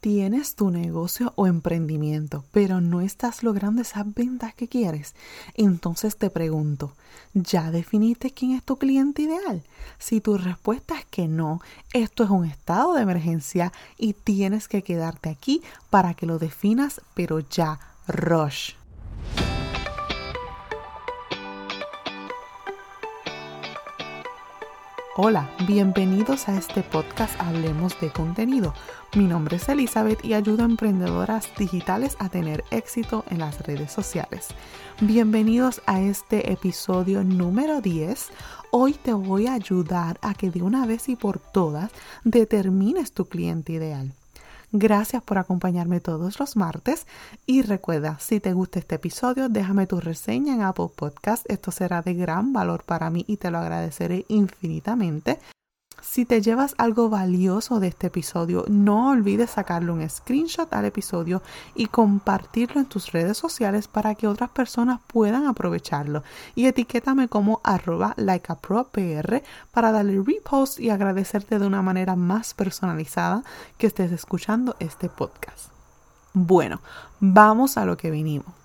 Tienes tu negocio o emprendimiento, pero no estás logrando esas ventas que quieres. Entonces te pregunto, ¿ya definiste quién es tu cliente ideal? Si tu respuesta es que no, esto es un estado de emergencia y tienes que quedarte aquí para que lo definas, pero ya, rush. Hola, bienvenidos a este podcast Hablemos de contenido. Mi nombre es Elizabeth y ayudo a emprendedoras digitales a tener éxito en las redes sociales. Bienvenidos a este episodio número 10. Hoy te voy a ayudar a que de una vez y por todas determines tu cliente ideal. Gracias por acompañarme todos los martes y recuerda, si te gusta este episodio, déjame tu reseña en Apple Podcast. Esto será de gran valor para mí y te lo agradeceré infinitamente. Si te llevas algo valioso de este episodio, no olvides sacarle un screenshot al episodio y compartirlo en tus redes sociales para que otras personas puedan aprovecharlo. Y etiquétame como arroba likeapropr para darle repost y agradecerte de una manera más personalizada que estés escuchando este podcast. Bueno, vamos a lo que vinimos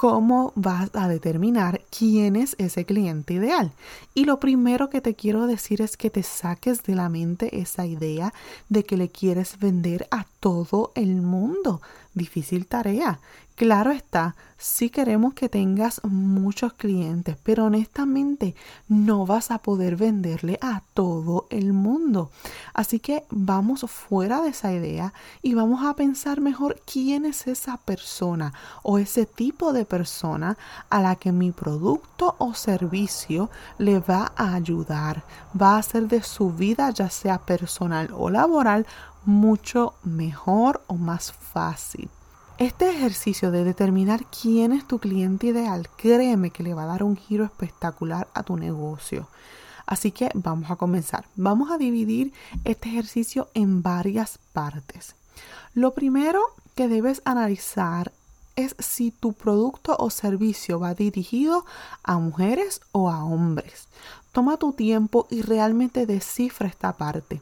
cómo vas a determinar quién es ese cliente ideal. Y lo primero que te quiero decir es que te saques de la mente esa idea de que le quieres vender a todo el mundo. Difícil tarea. Claro está, sí queremos que tengas muchos clientes, pero honestamente no vas a poder venderle a todo el mundo. Así que vamos fuera de esa idea y vamos a pensar mejor quién es esa persona o ese tipo de persona a la que mi producto o servicio le va a ayudar, va a hacer de su vida, ya sea personal o laboral, mucho mejor o más fácil. Este ejercicio de determinar quién es tu cliente ideal, créeme que le va a dar un giro espectacular a tu negocio. Así que vamos a comenzar. Vamos a dividir este ejercicio en varias partes. Lo primero que debes analizar es si tu producto o servicio va dirigido a mujeres o a hombres. Toma tu tiempo y realmente descifra esta parte.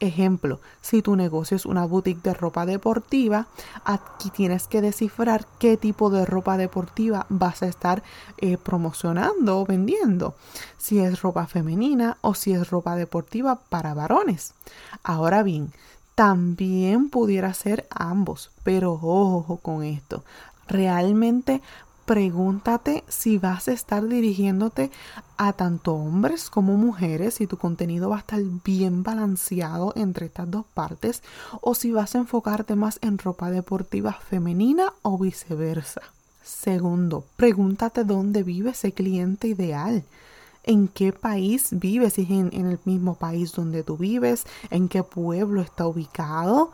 Ejemplo, si tu negocio es una boutique de ropa deportiva, aquí tienes que descifrar qué tipo de ropa deportiva vas a estar eh, promocionando o vendiendo. Si es ropa femenina o si es ropa deportiva para varones. Ahora bien, también pudiera ser ambos, pero ojo con esto. Realmente pregúntate si vas a estar dirigiéndote a tanto hombres como mujeres, si tu contenido va a estar bien balanceado entre estas dos partes, o si vas a enfocarte más en ropa deportiva femenina o viceversa. Segundo, pregúntate dónde vive ese cliente ideal. ¿En qué país vives? Si es en el mismo país donde tú vives, en qué pueblo está ubicado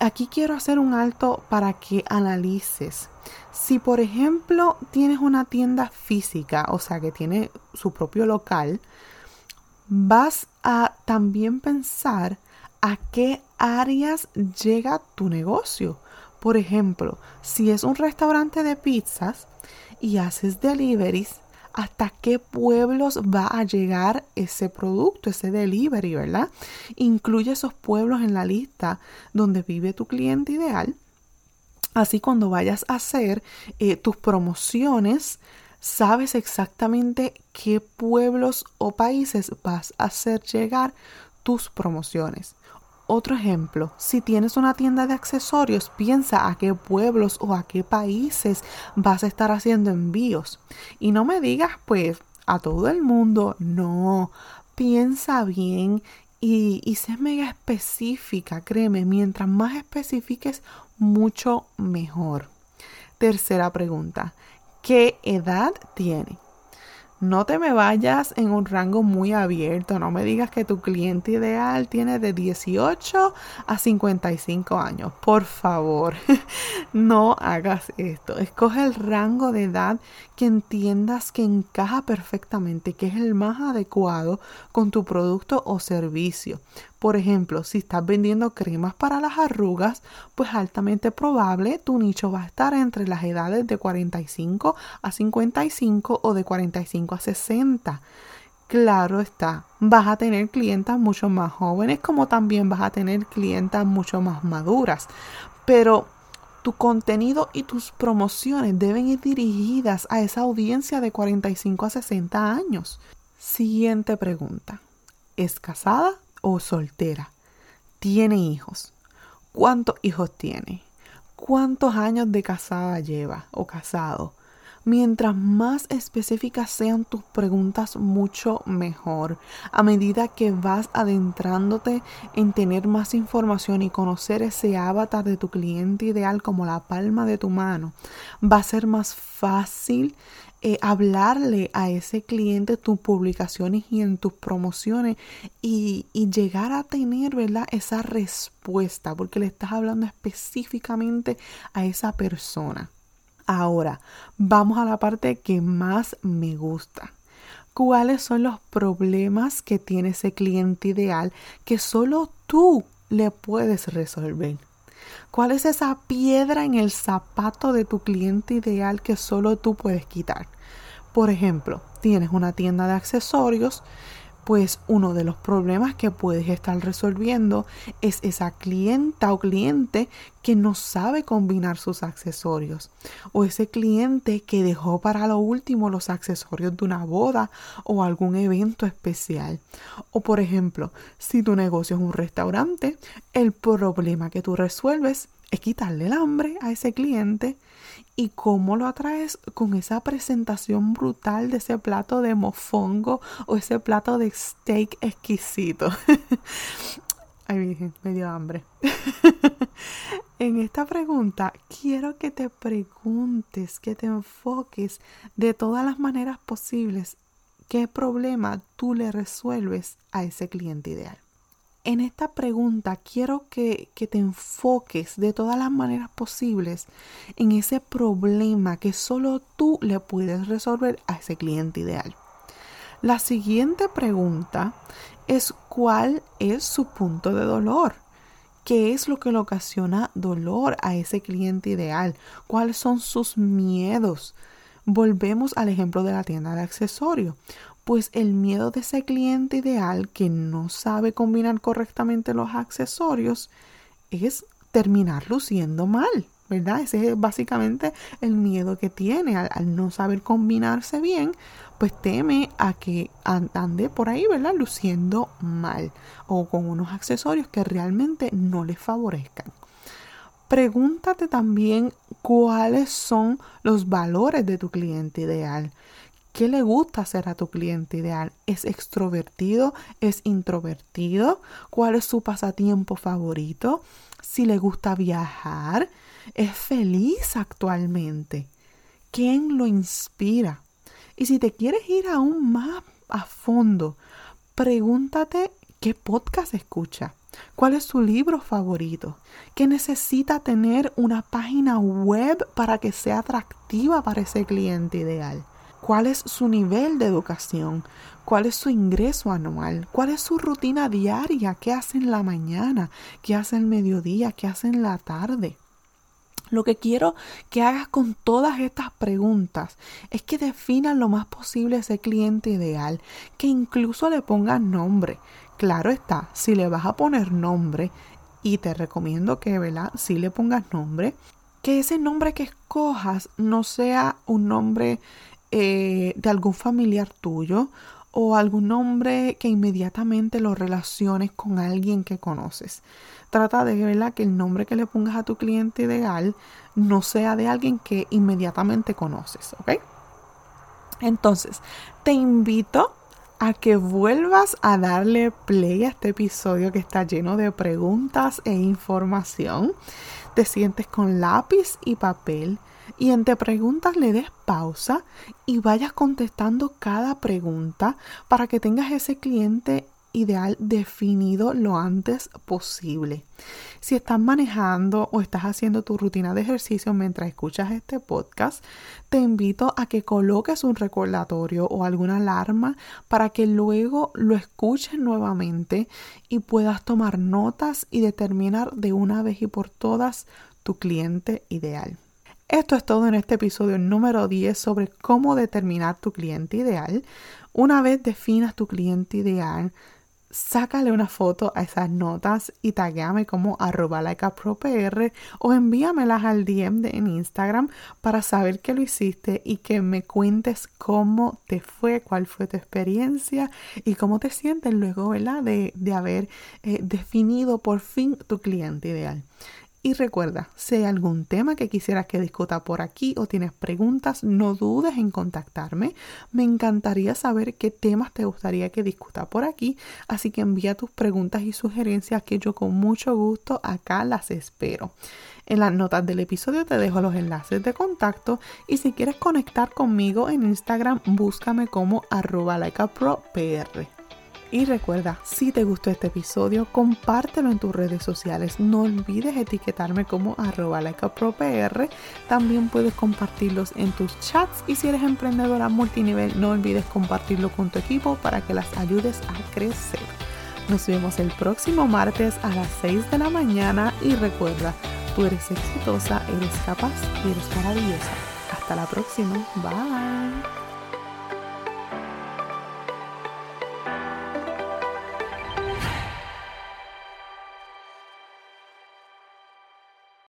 aquí quiero hacer un alto para que analices. Si por ejemplo tienes una tienda física, o sea que tiene su propio local, vas a también pensar a qué áreas llega tu negocio. Por ejemplo, si es un restaurante de pizzas y haces deliveries, hasta qué pueblos va a llegar ese producto, ese delivery, ¿verdad? Incluye esos pueblos en la lista donde vive tu cliente ideal. Así cuando vayas a hacer eh, tus promociones, sabes exactamente qué pueblos o países vas a hacer llegar tus promociones. Otro ejemplo, si tienes una tienda de accesorios, piensa a qué pueblos o a qué países vas a estar haciendo envíos. Y no me digas pues a todo el mundo, no, piensa bien y, y sé mega específica, créeme, mientras más especifiques, mucho mejor. Tercera pregunta, ¿qué edad tiene? No te me vayas en un rango muy abierto, no me digas que tu cliente ideal tiene de 18 a 55 años. Por favor, no hagas esto. Escoge el rango de edad que entiendas que encaja perfectamente, que es el más adecuado con tu producto o servicio. Por ejemplo, si estás vendiendo cremas para las arrugas, pues altamente probable tu nicho va a estar entre las edades de 45 a 55 o de 45 a 60. Claro está, vas a tener clientas mucho más jóvenes como también vas a tener clientas mucho más maduras. Pero tu contenido y tus promociones deben ir dirigidas a esa audiencia de 45 a 60 años. Siguiente pregunta. ¿Es casada o soltera? ¿Tiene hijos? ¿Cuántos hijos tiene? ¿Cuántos años de casada lleva o casado? Mientras más específicas sean tus preguntas, mucho mejor. A medida que vas adentrándote en tener más información y conocer ese avatar de tu cliente ideal como la palma de tu mano, va a ser más fácil eh, hablarle a ese cliente tus publicaciones y en tus promociones y, y, llegar a tener, ¿verdad? Esa respuesta porque le estás hablando específicamente a esa persona. Ahora, vamos a la parte que más me gusta. ¿Cuáles son los problemas que tiene ese cliente ideal que solo tú le puedes resolver? ¿Cuál es esa piedra en el zapato de tu cliente ideal que solo tú puedes quitar? Por ejemplo, tienes una tienda de accesorios pues uno de los problemas que puedes estar resolviendo es esa clienta o cliente que no sabe combinar sus accesorios o ese cliente que dejó para lo último los accesorios de una boda o algún evento especial. O por ejemplo, si tu negocio es un restaurante, el problema que tú resuelves es quitarle el hambre a ese cliente y cómo lo atraes con esa presentación brutal de ese plato de mofongo o ese plato de steak exquisito. Ay, me dio hambre. en esta pregunta quiero que te preguntes, que te enfoques de todas las maneras posibles qué problema tú le resuelves a ese cliente ideal en esta pregunta quiero que, te enfoques de todas las maneras posibles en ese problema que solo tú le puedes resolver a ese cliente ideal. La siguiente pregunta es cuál es su punto de dolor. ¿Qué es lo que le ocasiona dolor a ese cliente ideal? ¿Cuáles son sus miedos? Volvemos al ejemplo de la tienda de accesorios pues el miedo de ese cliente ideal que no sabe combinar correctamente los accesorios es terminar luciendo mal, ¿verdad? Ese es básicamente el miedo que tiene al, no saber combinarse bien, pues teme a que ande por ahí, ¿verdad? Luciendo mal o con unos accesorios que realmente no le favorezcan. Pregúntate también cuáles son los valores de tu cliente ideal. ¿Qué le gusta hacer a tu cliente ideal? ¿Es extrovertido? ¿Es introvertido? ¿Cuál es su pasatiempo favorito? Si le gusta viajar, ¿es feliz actualmente? ¿Quién lo inspira? Y si te quieres ir aún más a fondo, pregúntate qué podcast escucha. ¿Cuál es su libro favorito? ¿Qué necesita tener una página web para que sea atractiva para ese cliente ideal? Cuál es su nivel de educación, cuál es su ingreso anual, cuál es su rutina diaria, qué hace en la mañana, qué hace el mediodía, qué hace en la tarde. Lo que quiero que hagas con todas estas preguntas es que definas lo más posible ese cliente ideal, que incluso le pongas nombre. Claro está, si le vas a poner nombre, y te recomiendo que, ¿verdad? Si le pongas nombre, que ese nombre que escojas no sea un nombre eh, de algún familiar tuyo o algún nombre que inmediatamente lo relaciones con alguien que conoces. Trata de verla que el nombre que le pongas a tu cliente ideal no sea de alguien que inmediatamente conoces, ¿ok? Entonces, te invito a que vuelvas a darle play a este episodio que está lleno de preguntas e información. Te sientes con lápiz y papel y entre preguntas le des pausa y vayas contestando cada pregunta para que tengas ese cliente ideal definido lo antes posible. Si estás manejando o estás haciendo tu rutina de ejercicio mientras escuchas este podcast, te invito a que coloques un recordatorio o alguna alarma para que luego lo escuches nuevamente y puedas tomar notas y determinar de una vez y por todas tu cliente ideal. Esto es todo en este episodio número 10 sobre cómo determinar tu cliente ideal. Una vez definas tu cliente ideal, sácale una foto a esas notas y taguéame como arroba likeapropr o envíamelas al DM en Instagram para saber que lo hiciste y que me cuentes cómo te fue, cuál fue tu experiencia y cómo te sientes luego ¿verdad? De, de haber eh, definido por fin tu cliente ideal. Y recuerda, si hay algún tema que quisieras que discuta por aquí o tienes preguntas, no dudes en contactarme. Me encantaría saber qué temas te gustaría que discuta por aquí, así que envía tus preguntas y sugerencias que yo con mucho gusto acá las espero. En las notas del episodio te dejo los enlaces de contacto y si quieres conectar conmigo en Instagram, búscame como arroba likeapropr. Y recuerda, si te gustó este episodio, compártelo en tus redes sociales. No olvides etiquetarme como arroba likeapropr. También puedes compartirlos en tus chats. Y si eres emprendedora multinivel, no olvides compartirlo con tu equipo para que las ayudes a crecer. Nos vemos el próximo martes a las 6 de la mañana y recuerda, tú eres exitosa, eres capaz y eres maravillosa. Hasta la próxima. Bye.